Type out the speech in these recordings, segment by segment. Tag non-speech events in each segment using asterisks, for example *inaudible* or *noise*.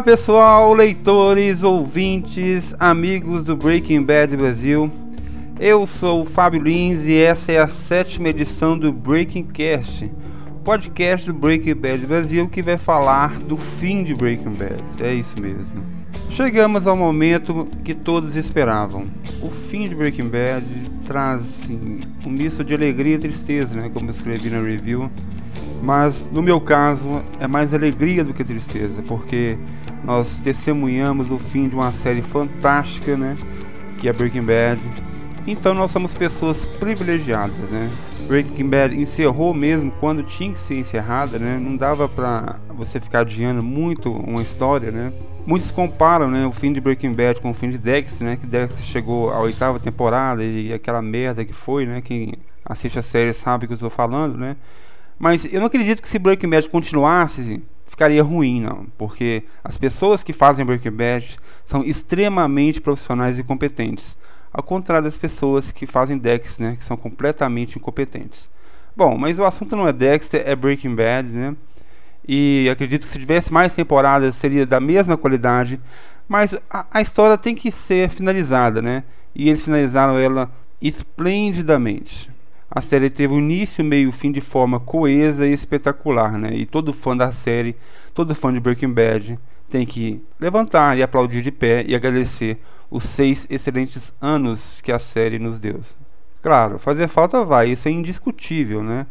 Olá pessoal, leitores, ouvintes, amigos do Breaking Bad Brasil. Eu sou o Fábio Lins e essa é a sétima edição do Breaking Cast, podcast do Breaking Bad Brasil que vai falar do fim de Breaking Bad. É isso mesmo. Chegamos ao momento que todos esperavam. O fim de Breaking Bad traz assim, um misto de alegria e tristeza, né, como eu escrevi na review. Mas no meu caso é mais alegria do que tristeza, porque nós testemunhamos o fim de uma série fantástica, né, que é Breaking Bad. Então nós somos pessoas privilegiadas, né? Breaking Bad encerrou mesmo quando tinha que ser encerrada, né? Não dava pra você ficar adiando muito uma história, né? Muitos comparam né, o fim de Breaking Bad com o fim de Dexter, né? Que Dexter chegou à oitava temporada e aquela merda que foi, né? Quem assiste a série sabe o que eu estou falando, né? Mas eu não acredito que se Breaking Bad continuasse, ficaria ruim, não. Porque as pessoas que fazem Breaking Bad são extremamente profissionais e competentes. Ao contrário das pessoas que fazem Dexter, né? Que são completamente incompetentes. Bom, mas o assunto não é Dexter, é Breaking Bad, né? E acredito que se tivesse mais temporadas seria da mesma qualidade. Mas a, a história tem que ser finalizada, né? E eles finalizaram ela esplendidamente. A série teve um início, meio e fim de forma coesa e espetacular, né? E todo fã da série, todo fã de Breaking Bad tem que levantar e aplaudir de pé e agradecer os seis excelentes anos que a série nos deu. Claro, fazer falta vai, isso é indiscutível, né?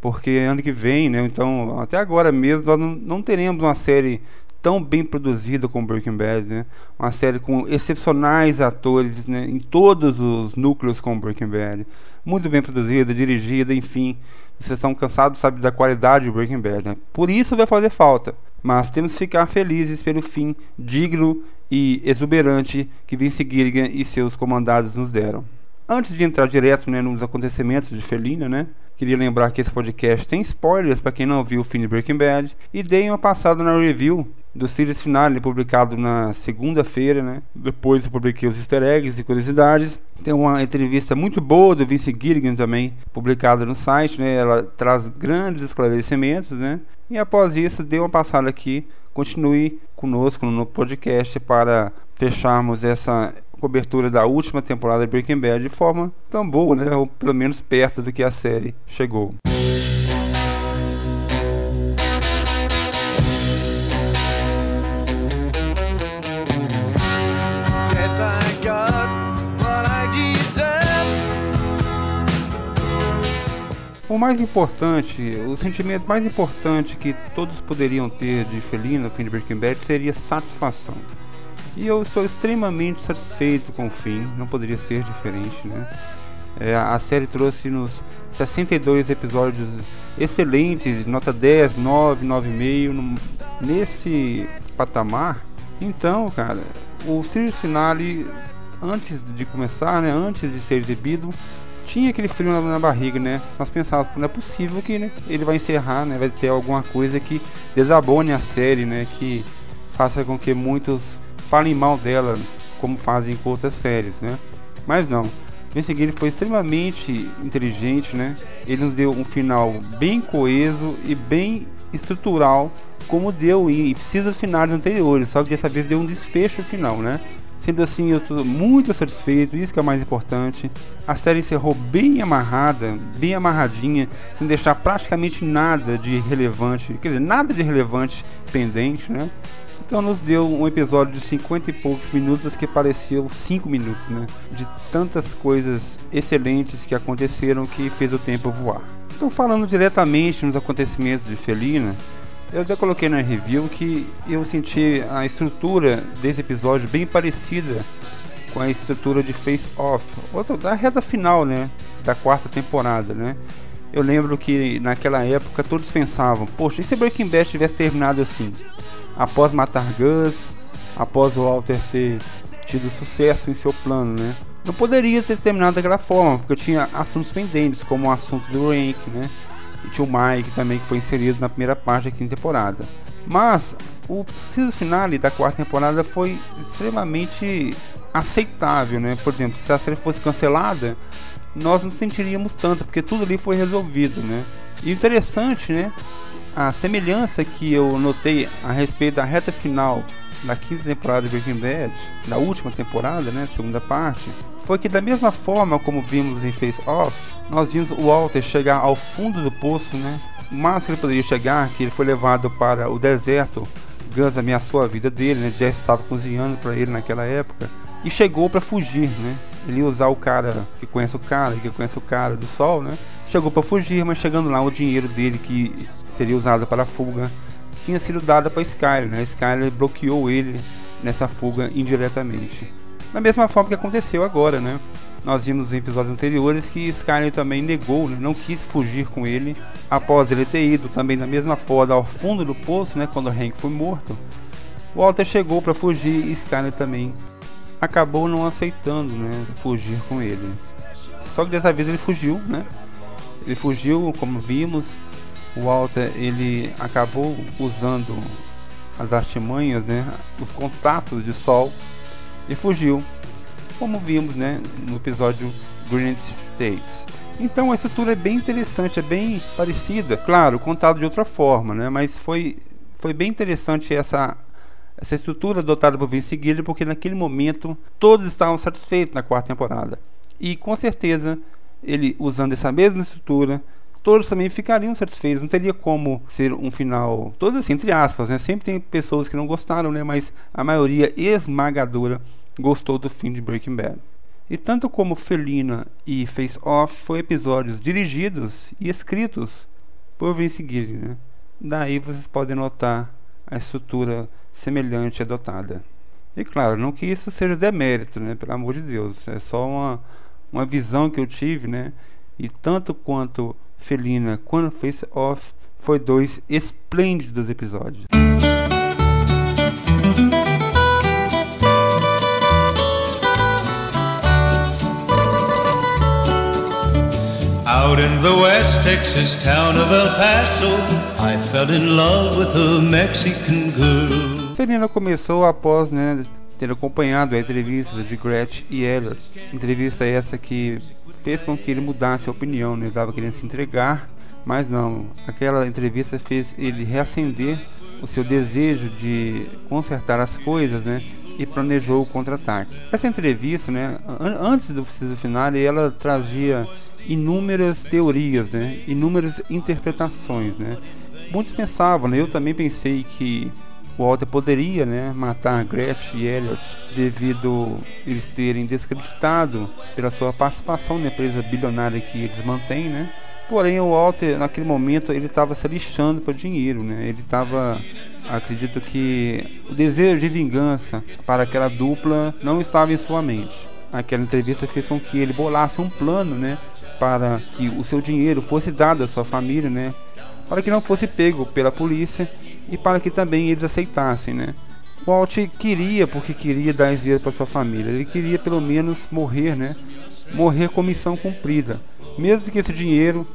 Porque ano que vem, né? Então, até agora mesmo, nós não, não teremos uma série tão bem produzida como Breaking Bad, né? Uma série com excepcionais atores, né? Em todos os núcleos como Breaking Bad muito bem produzida, dirigida, enfim. Vocês estão cansados, sabe, da qualidade de Breaking Bad, né? Por isso vai fazer falta. Mas temos que ficar felizes pelo fim digno e exuberante que Vince Gilligan e seus comandados nos deram. Antes de entrar direto né, nos acontecimentos de Felina, né? Queria lembrar que esse podcast tem spoilers para quem não viu o fim de Breaking Bad e dei uma passada na review do series finale publicado na segunda-feira, né? Depois eu publiquei os easter eggs e curiosidades. Tem uma entrevista muito boa do Vince Gilligan também, publicada no site, né? Ela traz grandes esclarecimentos, né? E após isso, dei uma passada aqui. Continue conosco no podcast para fecharmos essa cobertura da última temporada de Breaking Bad de forma tão boa, né? Ou pelo menos perto do que a série chegou. O mais importante, o sentimento mais importante que todos poderiam ter de Felina fim de Breaking Bad seria satisfação. E eu sou extremamente satisfeito com o fim, não poderia ser diferente, né? É, a série trouxe-nos 62 episódios excelentes, nota 10, 9, 9,5, nesse patamar. Então, cara, o series finale, antes de começar, né, antes de ser exibido, tinha aquele frio na, na, barriga, né? Nós pensávamos, não é possível que né, ele vai encerrar, né? Vai ter alguma coisa que desabone a série, né? Que faça com que muitos falem mal dela, como fazem com outras séries, né? Mas não. Vince Gilligan foi extremamente inteligente, né? Ele nos deu um final bem coeso e bem estrutural, como deu em seasons finais anteriores, só que dessa vez deu um desfecho final, né? Sendo assim, eu estou muito satisfeito, isso que é o mais importante. A série encerrou bem amarrada, bem amarradinha, sem deixar praticamente nada de relevante, quer dizer, nada de relevante pendente, né? Então nos deu um episódio de 50 e poucos minutos que pareceu 5 minutos, né? De tantas coisas excelentes que aconteceram que fez o tempo voar. Então falando diretamente nos acontecimentos de Felina, eu já coloquei na review que eu senti a estrutura desse episódio bem parecida com a estrutura de Face Off, outra da reta final, né, da quarta temporada, né? Eu lembro que naquela época todos pensavam, poxa, e se Breaking Bad tivesse terminado assim? após matar Gus, após o Walter ter tido sucesso em seu plano, né? Não poderia ter terminado daquela forma, porque tinha assuntos pendentes, como o assunto do Rank, né? E tinha o Mike também, que foi inserido na primeira parte da quinta temporada. Mas o season finale da quarta temporada foi extremamente aceitável, né? Por exemplo, se a série fosse cancelada, nós não sentiríamos tanto, porque tudo ali foi resolvido, né? E interessante, né? A semelhança que eu notei a respeito da reta final da quinta temporada de Breaking Bad, da última temporada, né, segunda parte, foi que da mesma forma como vimos em Face Off, nós vimos o Walter chegar ao fundo do poço, né? O que ele poderia chegar, que ele foi levado para o deserto, Gus ameaçou a vida dele, né? Jesse estava cozinhando para ele naquela época e chegou para fugir, né? Ele ia usar o cara que conhece o cara, que conhece o cara do sol, né? Chegou para fugir, mas chegando lá o dinheiro dele que seria usado para a fuga tinha sido dado para Skyler, né? Skyler bloqueou ele nessa fuga indiretamente. Da mesma forma que aconteceu agora, né? Nós vimos em episódios anteriores que Skyler também negou, né? não quis fugir com ele após ele ter ido também da mesma forma ao fundo do poço, né? Quando Hank foi morto. Walter chegou para fugir e Skyler também acabou não aceitando, né? Fugir com ele. Só que dessa vez ele fugiu, né? Ele fugiu, como vimos, o Walter ele acabou usando as artimanhas, né, os contatos de Sol e fugiu, como vimos, né, no episódio Green States. Então a estrutura é bem interessante, é bem parecida, claro, contado de outra forma, né, mas foi foi bem interessante essa essa estrutura adotada por Vince Gilligan, porque naquele momento todos estavam satisfeitos na quarta temporada. E com certeza ele usando essa mesma estrutura todos também ficariam satisfeitos. Não teria como ser um final, todos assim, entre aspas, né? Sempre tem pessoas que não gostaram, né? Mas a maioria esmagadora gostou do fim de Breaking Bad. E tanto como Felina e Face Off foi episódios dirigidos e escritos por Vince Gilligan. Né? Daí vocês podem notar a estrutura semelhante adotada. E claro, não que isso seja demérito, né? Pelo amor de Deus, é só uma, uma visão que eu tive, né? E tanto quanto Felina quando Face Off foi dois esplêndidos episódios. Out in the West Texas town of El Paso, I fell in love with a Mexican girl. Felina começou após, né, ter acompanhado a entrevista de Gretchen e Elliot. Entrevista essa que fez com que ele mudasse a opinião, né? ele estava querendo se entregar, mas não. Aquela entrevista fez ele reacender o seu desejo de consertar as coisas, né? E planejou o contra-ataque. Essa entrevista, né, an antes do preciso final, ela trazia inúmeras teorias, né, inúmeras interpretações, né. Muitos pensavam, né, eu também pensei que Walter poderia né, matar Gretchen e Elliot devido eles terem descreditado pela sua participação na empresa bilionária que eles mantêm, né? Porém, o Walter, naquele momento, ele estava se lixando para dinheiro, né? Ele estava, acredito que o desejo de vingança para aquela dupla não estava em sua mente. Aquela entrevista fez com que ele bolasse um plano, né? Para que o seu dinheiro fosse dado à sua família, né? Para que não fosse pego pela polícia e para que também eles aceitassem, né? Walt queria, porque queria dar dinheiro para sua família, ele queria pelo menos morrer, né? Morrer com missão cumprida, mesmo que esse dinheiro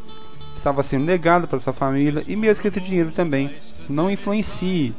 estava sendo negado para sua família e mesmo que esse dinheiro também não influencie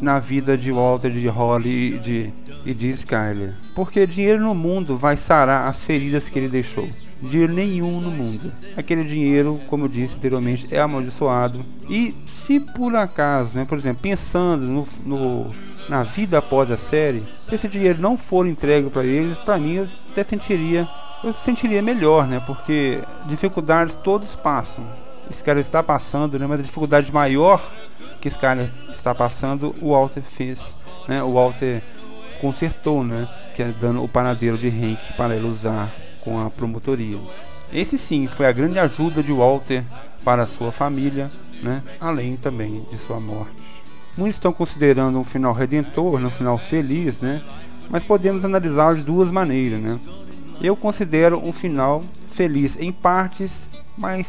na vida de Walter, de Holly e de, e de Skyler. Porque dinheiro no mundo vai sarar as feridas que ele deixou dinheiro nenhum no mundo. Aquele dinheiro, como eu disse anteriormente, é amaldiçoado. E se por acaso, né, por exemplo, pensando no, no na vida após a série, se esse dinheiro não for entregue para eles, para mim eu até sentiria, eu sentiria melhor, né? Porque dificuldades todos passam. Esse cara está passando, né? Mas a dificuldade maior que esse cara está passando, o Walter fez, né? O Walter consertou, né? Que é dando o panadeiro de Henk para ele usar com a promotoria. Esse sim foi a grande ajuda de Walter para sua família, né? além também de sua morte. Muitos estão considerando um final redentor, um final feliz, né? mas podemos analisar de duas maneiras. Né? Eu considero um final feliz em partes, mas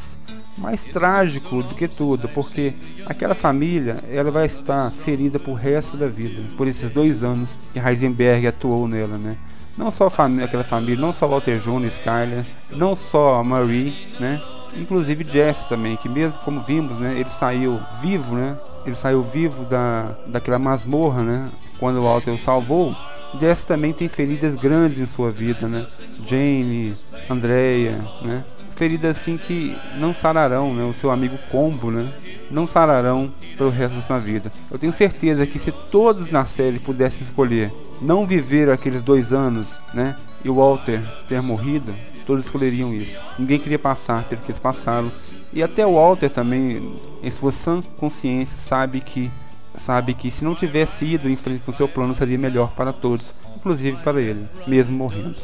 mais trágico do que tudo, porque aquela família ela vai estar ferida por resto da vida, por esses dois anos que Heisenberg atuou nela, né? Não só família, aquela família, não só Walter Jr., Skyler, não só Marie, né? Inclusive Jesse também, que mesmo como vimos, né, ele saiu vivo, né? Ele saiu vivo da, daquela masmorra, né? Quando Walter o salvou. Jesse também tem feridas grandes em sua vida, né? Jane, Andrea, né? Feridas assim que não sararão, né? O seu amigo Combo, né? Não sararão pelo resto da sua vida. Eu tenho certeza que se todos na série pudessem escolher não viver aqueles dois anos, né? E o Walter ter morrido, todos escolheriam isso. Ninguém queria passar pelo que eles passaram. E até o Walter também, em sua sã consciência, sabe que sabe que se não tivesse ido em frente com seu plano seria melhor para todos, inclusive para ele, mesmo morrendo.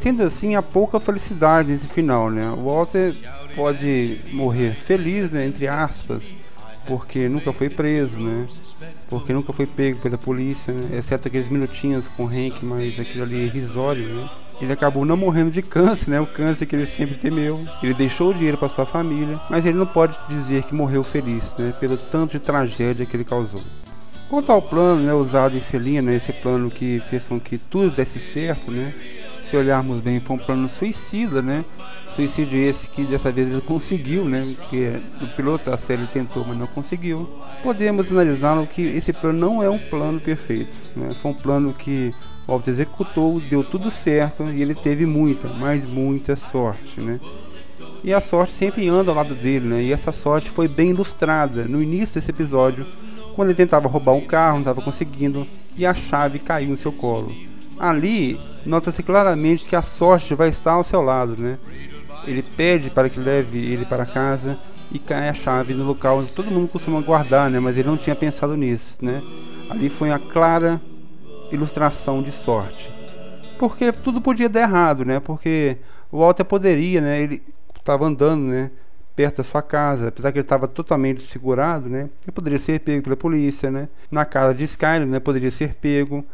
Sendo assim, há pouca felicidade nesse final, né? O Walter pode morrer feliz, né, entre aspas, porque nunca foi preso, né? Porque nunca foi pego pela polícia, né? exceto aqueles minutinhos com o Hank, mas aquilo ali é irrisório, né? Ele acabou não morrendo de câncer, né? O câncer que ele sempre temeu. Ele deixou o dinheiro para sua família, mas ele não pode dizer que morreu feliz, né? Pelo tanto de tragédia que ele causou. Quanto ao plano, né, usado em Felina, esse plano que fez com que tudo desse certo, né? Se olharmos bem, foi um plano suicida, né? Suicídio esse que dessa vez ele conseguiu, né? Porque o piloto da série tentou, mas não conseguiu. Podemos analisar que esse plano não é um plano perfeito, né? Foi um plano que o Walter executou, deu tudo certo e ele teve muita, mas muita sorte, né? E a sorte sempre anda ao lado dele, né? E essa sorte foi bem ilustrada no início desse episódio, quando ele tentava roubar um carro, não estava conseguindo, e a chave caiu no seu colo. Ali, nota-se claramente que a sorte vai estar ao seu lado, né? Ele pede para que leve ele para casa e cai a chave no local onde todo mundo costuma guardar, né? Mas ele não tinha pensado nisso, né? Ali foi a clara ilustração de sorte. Porque tudo podia dar errado, né? Porque o Walter poderia, né? Ele estava andando, né? Perto da sua casa, apesar que ele estava totalmente segurado, né? Ele poderia ser pego pela polícia, né? Na casa de Skyler, né? Poderia ser pego.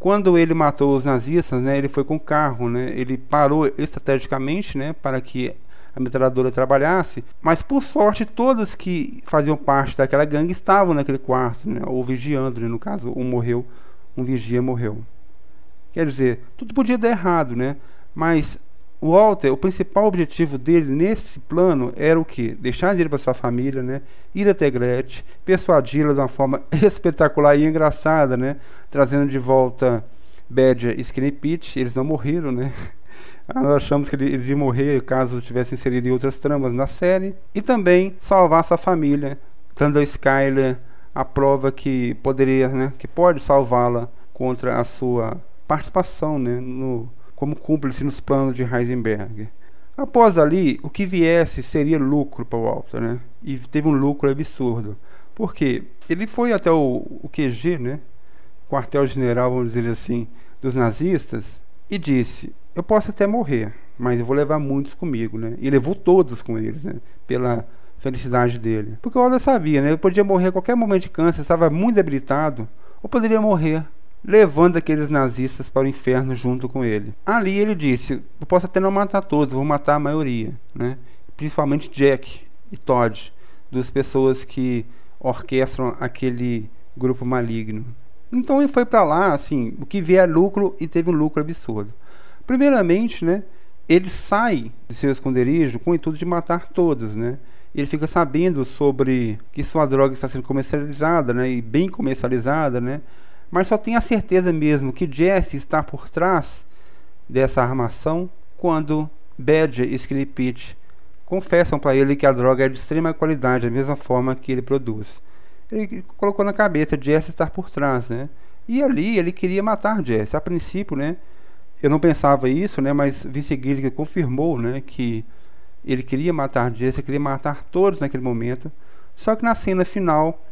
Quando ele matou os nazistas, né? Ele foi com o carro, né? Ele parou estrategicamente, né? Para que a metralhadora trabalhasse, mas por sorte todos que faziam parte daquela gangue estavam naquele quarto, né? Ou vigiando, né? No caso, um morreu um vigia morreu. Quer dizer, tudo podia dar errado, né? Mas o Walter, o principal objetivo dele nesse plano era o que? Deixar ele para sua família, né? Ir até Gretchen, persuadi-la de uma forma *laughs* espetacular e engraçada, né? Trazendo de volta Badger e Skinny Pete. Eles não morreram, né? *laughs* Nós achamos que eles iam morrer caso tivessem inserido em outras tramas na série. E também salvar sua família, dando a Skyler a prova que poderia, né, que pode salvá-la contra a sua participação, né, no, como cúmplice nos planos de Heisenberg. Após ali, o que viesse seria lucro para o Walter, né? E teve um lucro absurdo. Porque ele foi até o, o QG, né? Quartel-general, vamos dizer assim, dos nazistas, e disse: Eu posso até morrer, mas eu vou levar muitos comigo, né? E levou todos com eles, né? Pela felicidade dele. Porque o Oda sabia, né? Ele podia morrer a qualquer momento de câncer, estava muito debilitado, ou poderia morrer levando aqueles nazistas para o inferno junto com ele. Ali ele disse: Eu posso até não matar todos, vou matar a maioria, né? principalmente Jack e Todd, duas pessoas que orquestram aquele grupo maligno. Então ele foi para lá, assim, o que vier é lucro e teve um lucro absurdo. Primeiramente, né, ele sai de seu esconderijo com o intuito de matar todos, né? ele fica sabendo sobre que sua droga está sendo comercializada, né, e bem comercializada, né, mas só tem a certeza mesmo que Jesse está por trás dessa armação quando Badger e Skinny Pete confessam para ele que a droga é de extrema qualidade, da mesma forma que ele produz. Ele colocou na cabeça Jesse estar por trás, né? E ali ele queria matar Jesse. A princípio, né? Eu não pensava isso, né? Mas Vince Gilligan confirmou, né? Que ele queria matar Jesse, queria matar todos naquele momento. Só que na cena final,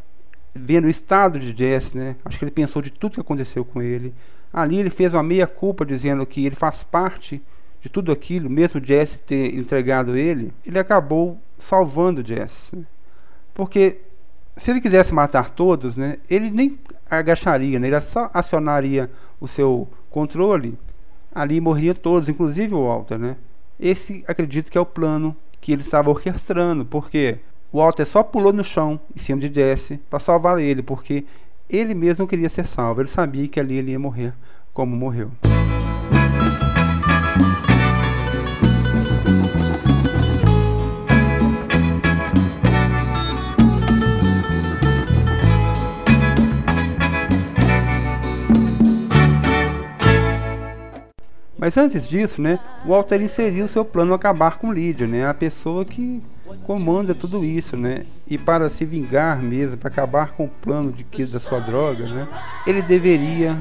vendo o estado de Jesse, né, acho que ele pensou de tudo que aconteceu com ele. Ali ele fez uma meia-culpa dizendo que ele faz parte de tudo aquilo, mesmo Jesse ter entregado ele, ele acabou salvando Jesse. Né? Porque se ele quisesse matar todos, né, ele nem agacharia, né, ele só acionaria o seu controle, ali morriam todos, inclusive o Walter, né? Esse acredito que é o plano que ele estava orquestrando, porque Walter só pulou no chão em cima de Jesse para salvar ele, porque ele mesmo queria ser salvo. Ele sabia que ali ele ia morrer como morreu. Mas antes disso, né, Walter inseriu seu plano acabar com Lídia, né, a pessoa que comanda tudo isso, né? E para se vingar mesmo, para acabar com o plano de que da sua droga, né, ele deveria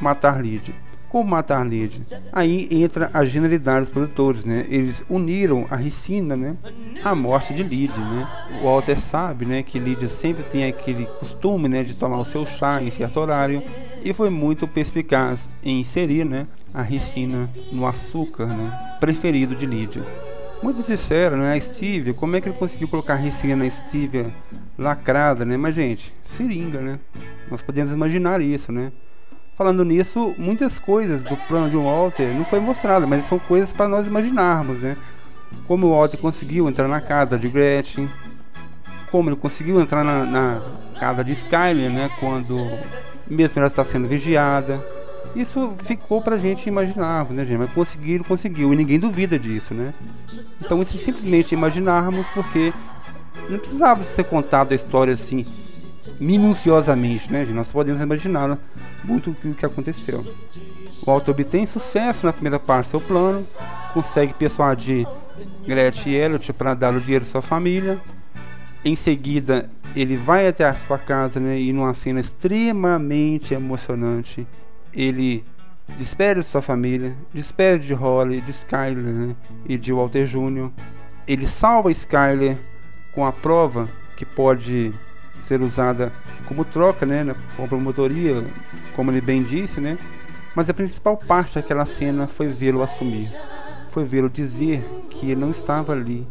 matar Lídia. Como matar Lídia? Aí entra a genialidade dos produtores, né? Eles uniram a Ricina, né? A morte de Lídia, né? O Walter sabe, né? Que Lídia sempre tem aquele costume, né? De tomar o seu chá em certo horário e foi muito perspicaz em inserir, né? A Ricina no açúcar, né? Preferido de Lídia. Muito sincero, né? A Stevia, como é que ele conseguiu colocar a Ricina na Stevia lacrada, né? Mas, gente, seringa, né? Nós podemos imaginar isso, né? Falando nisso, muitas coisas do plano de Walter não foi mostrado, mas são coisas para nós imaginarmos, né? Como o Walter conseguiu entrar na casa de Gretchen, como ele conseguiu entrar na, na casa de Skyler, né? Quando mesmo ela está sendo vigiada. Isso ficou pra gente imaginarmos, né, gente? Mas conseguiram, conseguiu, e ninguém duvida disso, né? Então, isso simplesmente imaginarmos, porque não precisava ser contado a história assim minuciosamente, né? Nós podemos imaginar muito o que aconteceu. O Walter obtém sucesso na primeira parte do seu plano, consegue persuadir Gretchen e Elliot para dar o dinheiro à sua família. Em seguida, ele vai até a sua casa né, e numa cena extremamente emocionante, ele despede de sua família, despede de Holly, de Skyler né, e de Walter Jr. Ele salva Skyler com a prova que pode ser usada como troca, né, com promotoria, como ele bem disse, né? Mas a principal parte daquela cena foi vê-lo assumir, foi vê-lo dizer que ele não estava ali,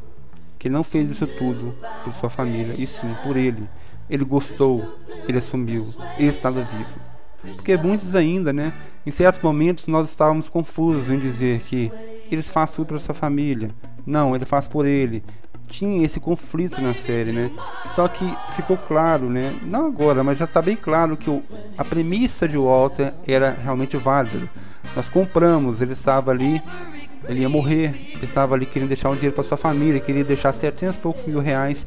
que não fez isso tudo por sua família, e sim por ele. Ele gostou, ele assumiu, ele estava vivo. Porque muitos ainda, né, em certos momentos nós estávamos confusos em dizer que eles fazem tudo para sua família. Não, ele faz por ele tinha esse conflito na série, né? Só que ficou claro, né? Não agora, mas já está bem claro que o, a premissa de Walter era realmente válida. Nós compramos, ele estava ali, ele ia morrer, ele estava ali querendo deixar um dinheiro para sua família, queria deixar 700 e poucos mil reais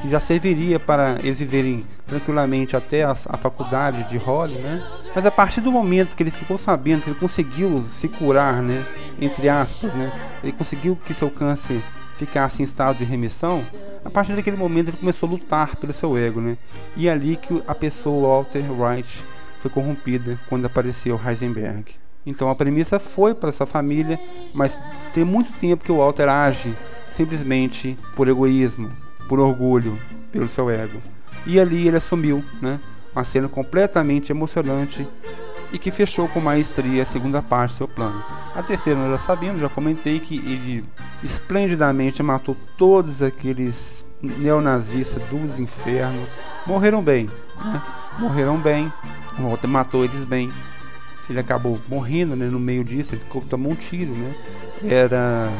que já serviria para eles viverem tranquilamente até a, a, faculdade de Holly, né? Mas a partir do momento que ele ficou sabendo que ele conseguiu se curar, né? Entre aspas, né? Ele conseguiu que seu câncer ficasse em estado de remissão, a partir daquele momento ele começou a lutar pelo seu ego, né? E é ali que a pessoa Walter Wright foi corrompida quando apareceu Heisenberg. Então a premissa foi para sua família, mas tem muito tempo que o Walter age simplesmente por egoísmo, por orgulho, pelo seu ego. E ali ele assumiu, né? Uma cena completamente emocionante e que fechou com maestria a segunda parte do seu plano. A terceira nós já sabemos, já comentei que ele esplendidamente matou todos aqueles neonazistas dos infernos. Morreram bem, né? Morreram bem. O Walter matou eles bem. Ele acabou morrendo né, no meio disso, ele tomou um tiro, né? Era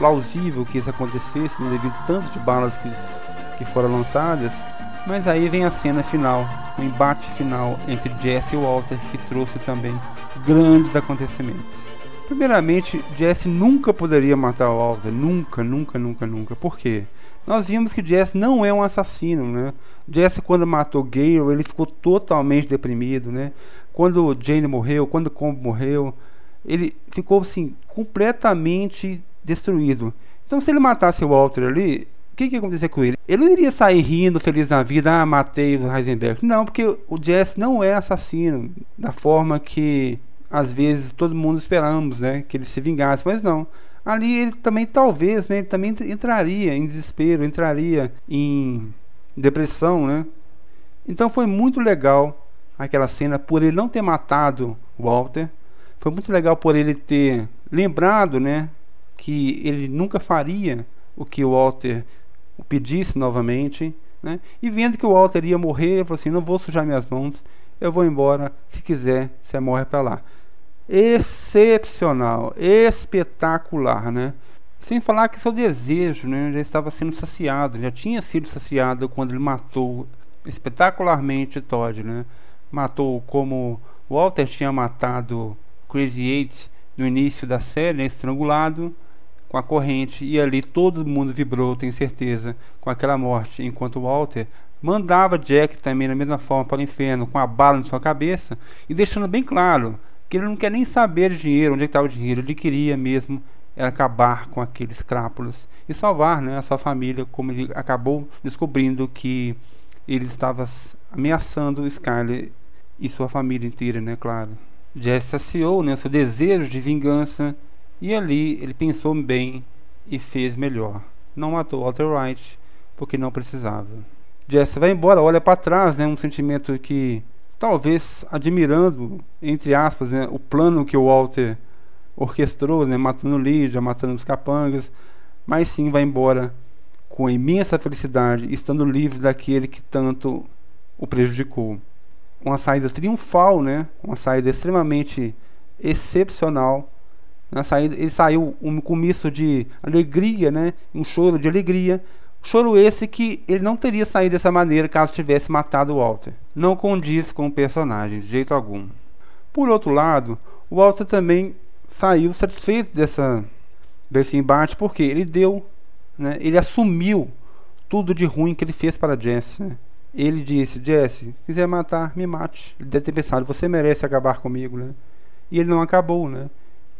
plausível que isso acontecesse, né, devido tanto de balas que, que foram lançadas. Mas aí vem a cena final, o embate final entre Jesse e Walter, que trouxe também grandes acontecimentos. Primeiramente, Jesse nunca poderia matar Walter, nunca, nunca, nunca, nunca. Por quê? Nós vimos que Jesse não é um assassino, né? Jesse quando matou Gale, ele ficou totalmente deprimido, né? Quando Jane morreu, quando Combo morreu, ele ficou assim completamente destruído. Então, se ele matasse o Walter ali, que, que ia acontecer com ele? Ele não iria sair rindo, feliz na vida, ah, matei o Heisenberg. Não, porque o Jesse não é assassino da forma que às vezes todo mundo esperamos, né? Que ele se vingasse, mas não. Ali ele também talvez, né? Ele também entraria em desespero, entraria em depressão, né? Então foi muito legal aquela cena por ele não ter matado Walter. Foi muito legal por ele ter lembrado, né? Que ele nunca faria o que o Walter pedisse novamente, né? E vendo que o Walter ia morrer, ele falou assim: não vou sujar minhas mãos, eu vou embora. Se quiser, você morre para lá. Excepcional, espetacular, né? Sem falar que seu desejo, né, já estava sendo saciado, já tinha sido saciado quando ele matou espetacularmente Todd, né? Matou como Walter tinha matado Crazy Eight no início da série, né, estrangulado com a corrente e ali todo mundo vibrou, tenho certeza, com aquela morte, enquanto Walter mandava Jack também da mesma forma para o inferno, com a bala na sua cabeça e deixando bem claro que ele não quer nem saber de dinheiro, onde é estava o dinheiro, ele queria mesmo acabar com aqueles crápulas e salvar né, a sua família, como ele acabou descobrindo que ele estava ameaçando Skyler e sua família inteira, né, claro. Jesse saciou né, seu desejo de vingança e ali ele pensou bem e fez melhor. Não matou Walter White porque não precisava. Jesse vai embora, olha para trás, né, um sentimento que talvez admirando, entre aspas, né, o plano que o Walter orquestrou, né, matando Lídia, matando os capangas, mas sim vai embora com imensa felicidade, estando livre daquele que tanto o prejudicou. Uma saída triunfal, né, uma saída extremamente excepcional. Na saída, ele saiu um comiço de alegria, né, um choro de alegria, Choro esse que ele não teria saído dessa maneira caso tivesse matado Walter. Não condiz com o personagem, de jeito algum. Por outro lado, o Walter também saiu satisfeito dessa, desse embate porque ele deu, né, ele assumiu tudo de ruim que ele fez para Jesse. Né? Ele disse: Jesse, quiser matar, me mate. Ele deve ter pensado: você merece acabar comigo. Né? E ele não acabou. Né?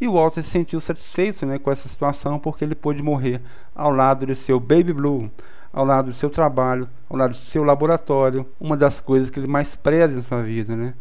E o Walter se sentiu satisfeito né, com essa situação porque ele pôde morrer ao lado de seu Baby Blue, ao lado do seu trabalho, ao lado do seu laboratório, uma das coisas que ele mais preza em sua vida. Né?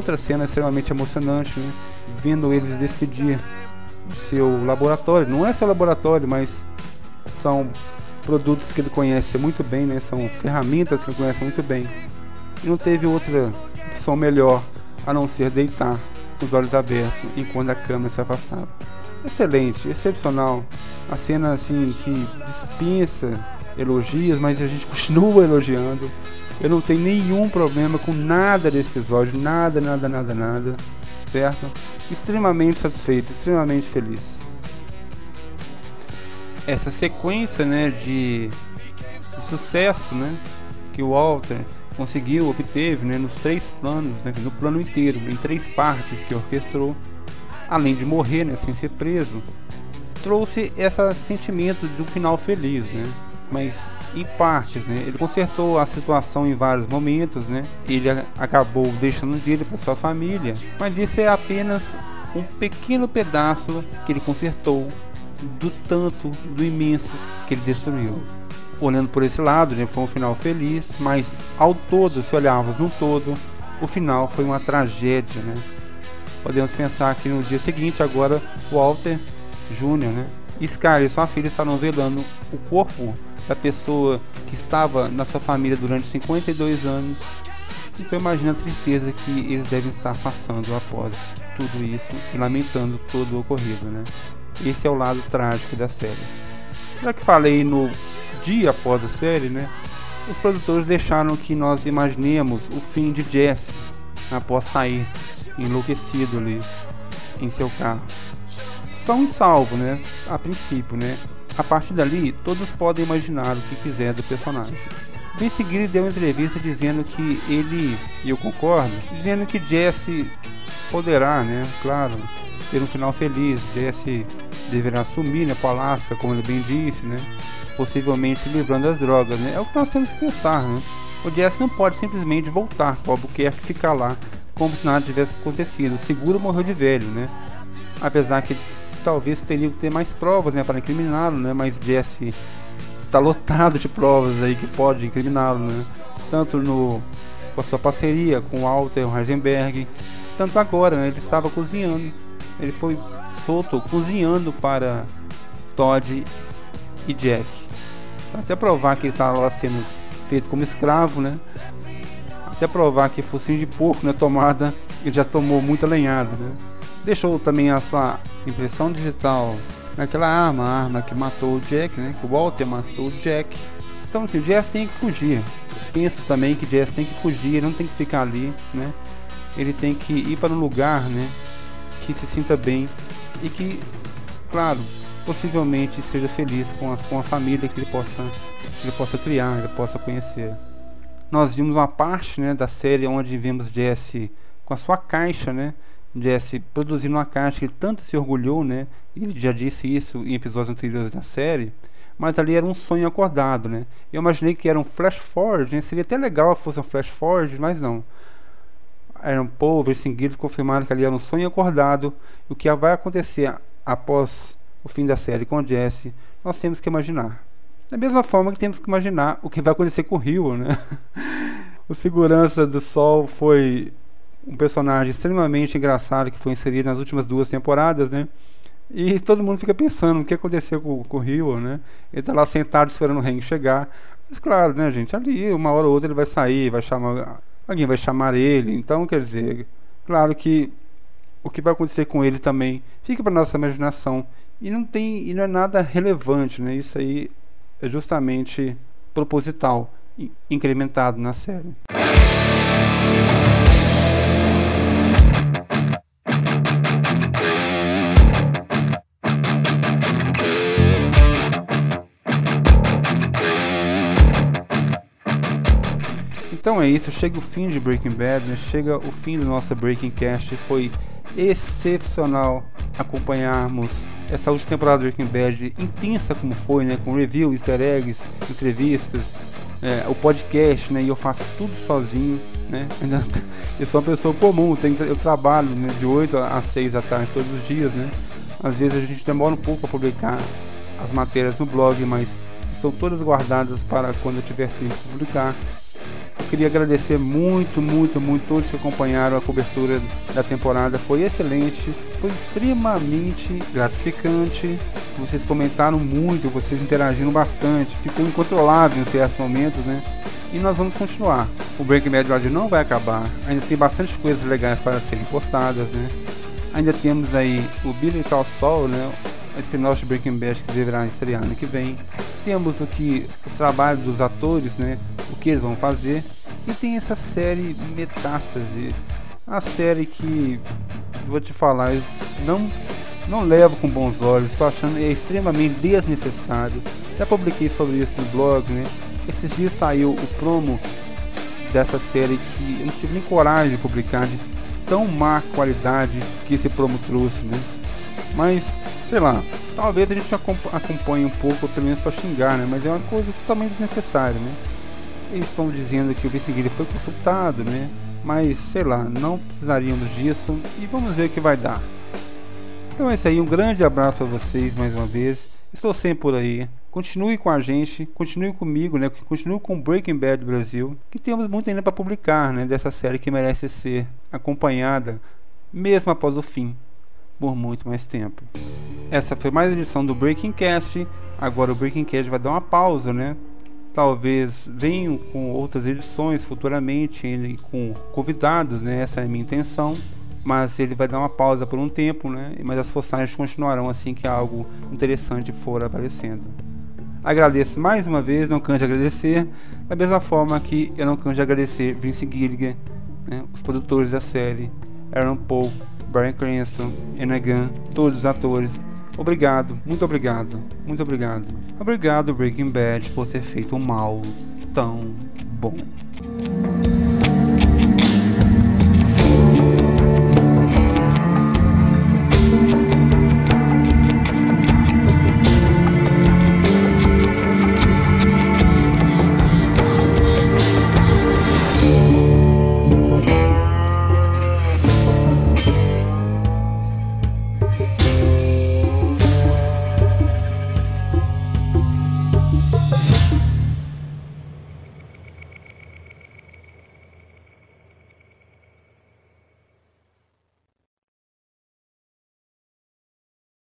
Outra cena extremamente emocionante, né? vendo eles decidir o seu laboratório. Não é seu laboratório, mas são produtos que ele conhece muito bem, né? São ferramentas que ele conhece muito bem. E não teve outra opção melhor a não ser deitar com os olhos abertos enquanto a câmera se afastava. Excelente, excepcional. A cena assim que dispensa elogios, mas a gente continua elogiando. Eu não tenho nenhum problema com nada desse episódio, nada, nada, nada, nada, certo? Extremamente satisfeito, extremamente feliz. Essa sequência, né, de, de sucesso, né, que o Walter conseguiu, obteve, né, nos três planos, né, no plano inteiro, em três partes que orquestrou, além de morrer, né, sem ser preso, trouxe esse sentimento do final feliz, né? Mas em partes, né? Ele consertou a situação em vários momentos, né? Ele acabou deixando dinheiro para sua família, mas isso é apenas um pequeno pedaço que ele consertou do tanto, do imenso que ele destruiu. Olhando por esse lado, né, foi um final feliz, mas ao todo, se olharmos no todo, o final foi uma tragédia, né? Podemos pensar que no dia seguinte, agora, Walter Jr., né? Sky e sua filha estavam velando o corpo da pessoa que estava na sua família durante 52 anos. Então imagina a tristeza que eles devem estar passando após tudo isso e lamentando todo o ocorrido, né? Esse é o lado trágico da série. Já que falei no dia após a série, né? Os produtores deixaram que nós imaginemos o fim de Jesse após sair enlouquecido ali em seu carro. São salvo, né? A princípio, né? A partir dali, todos podem imaginar o que quiser do personagem. Em seguida, deu uma entrevista dizendo que ele, e eu concordo, dizendo que Jesse poderá, né, claro, ter um final feliz. Jesse deverá assumir, né, para Alaska, como ele bem disse, né, possivelmente livrando das drogas, né. É o que nós temos que pensar, né. O Jesse não pode simplesmente voltar para Albuquerque e ficar lá como se nada tivesse acontecido. O seguro morreu de velho, né. Apesar que talvez teria que ter mais provas né, para incriminá-lo, né, mas Jesse está lotado de provas aí que pode incriminá-lo, né, tanto no, com a sua parceria com Walter Heisenberg, tanto agora, né, ele estava cozinhando, ele foi solto cozinhando para Todd e Jack, até provar que ele estava lá sendo feito como escravo, né, até provar que focinho de porco né, tomada ele já tomou muita lenhada, né deixou também a sua impressão digital naquela arma, a arma que matou o Jack, né? Que o Walter matou o Jack. Então assim, o Jess tem que fugir. Penso também que o Jess tem que fugir, ele não tem que ficar ali, né? Ele tem que ir para um lugar, né? Que se sinta bem e que, claro, possivelmente seja feliz com a, com a família que ele possa ele possa criar, ele possa conhecer. Nós vimos uma parte né, da série onde vimos Jesse com a sua caixa, né? Jesse produzindo uma caixa que ele tanto se orgulhou, né? Ele já disse isso em episódios anteriores da série, mas ali era um sonho acordado, né? Eu imaginei que era um flash forward, né? Seria até legal se fosse um flash forward, mas não. Aaron Paul, seguido confirmaram que ali era um sonho acordado. E o que vai acontecer após o fim da série com Jesse, nós temos que imaginar. Da mesma forma que temos que imaginar o que vai acontecer com o Rio, né? *laughs* o segurança do Sol foi um personagem extremamente engraçado que foi inserido nas últimas duas temporadas, né? E todo mundo fica pensando o que aconteceu com, com o Rio, né? Ele tá lá sentado esperando o Hank chegar. Mas claro, né, gente? Ali, uma hora ou outra ele vai sair, vai chamar. Alguém vai chamar ele. Então, quer dizer, claro que o que vai acontecer com ele também fica para nossa imaginação. E não tem. E não é nada relevante, né? Isso aí é justamente proposital, incrementado na série. Então é isso, chega o fim de Breaking Bad, né? chega o fim do nosso Breaking Cast. Foi excepcional acompanharmos essa última temporada do Breaking Bad, intensa como foi, né? Com review, easter eggs, entrevistas, é, o podcast, né? E eu faço tudo sozinho, né? *laughs* Eu sou uma pessoa comum, eu trabalho né, de 8 a 6 da tarde todos os dias, né? Às vezes a gente demora um pouco para publicar as matérias no blog, mas estão todas guardadas para quando eu tiver tempo de publicar. Queria agradecer muito, muito, muito todos que acompanharam a cobertura da temporada. Foi excelente, foi extremamente gratificante. Vocês comentaram muito, vocês interagiram bastante. Ficou incontrolável em certos momentos, né? E nós vamos continuar. O Breaking Bad não vai acabar. Ainda tem bastante coisas legais para serem postadas, né? Ainda temos aí o Billy Call Saul, né? O spin-off de Breaking Bad que deverá estrear ano que vem. Temos o que os trabalhos dos atores, né? o que eles vão fazer. E tem essa série Metástase, a série que vou te falar, eu não não levo com bons olhos, estou achando é extremamente desnecessário. Já publiquei sobre isso no blog, né? Esses dias saiu o promo dessa série que eu não tive nem coragem de publicar de tão má qualidade que esse promo trouxe, né? Mas, sei lá, talvez a gente acompanhe um pouco, pelo menos para xingar, né? Mas é uma coisa totalmente desnecessária, né? Estão dizendo que o vice foi consultado, né? Mas sei lá, não precisaríamos disso e vamos ver o que vai dar. Então é isso aí, um grande abraço para vocês mais uma vez. Estou sempre por aí. Continue com a gente, continue comigo, né? Continue com Breaking Bad Brasil, que temos muito ainda para publicar, né? Dessa série que merece ser acompanhada, mesmo após o fim, por muito mais tempo. Essa foi mais uma edição do Breaking Cast. Agora o Breaking Cast vai dar uma pausa, né? Talvez venham com outras edições futuramente, ele com convidados, né? Essa é a minha intenção. Mas ele vai dar uma pausa por um tempo, né? Mas as postagens continuarão assim que algo interessante for aparecendo. Agradeço mais uma vez, não canso de agradecer, da mesma forma que eu não canso de agradecer Vince Gilligan, né? os produtores da série, Aaron Paul, Brian Cranston, Enagan, todos os atores Obrigado, muito obrigado, muito obrigado. Obrigado Breaking Bad por ter feito um mal tão bom.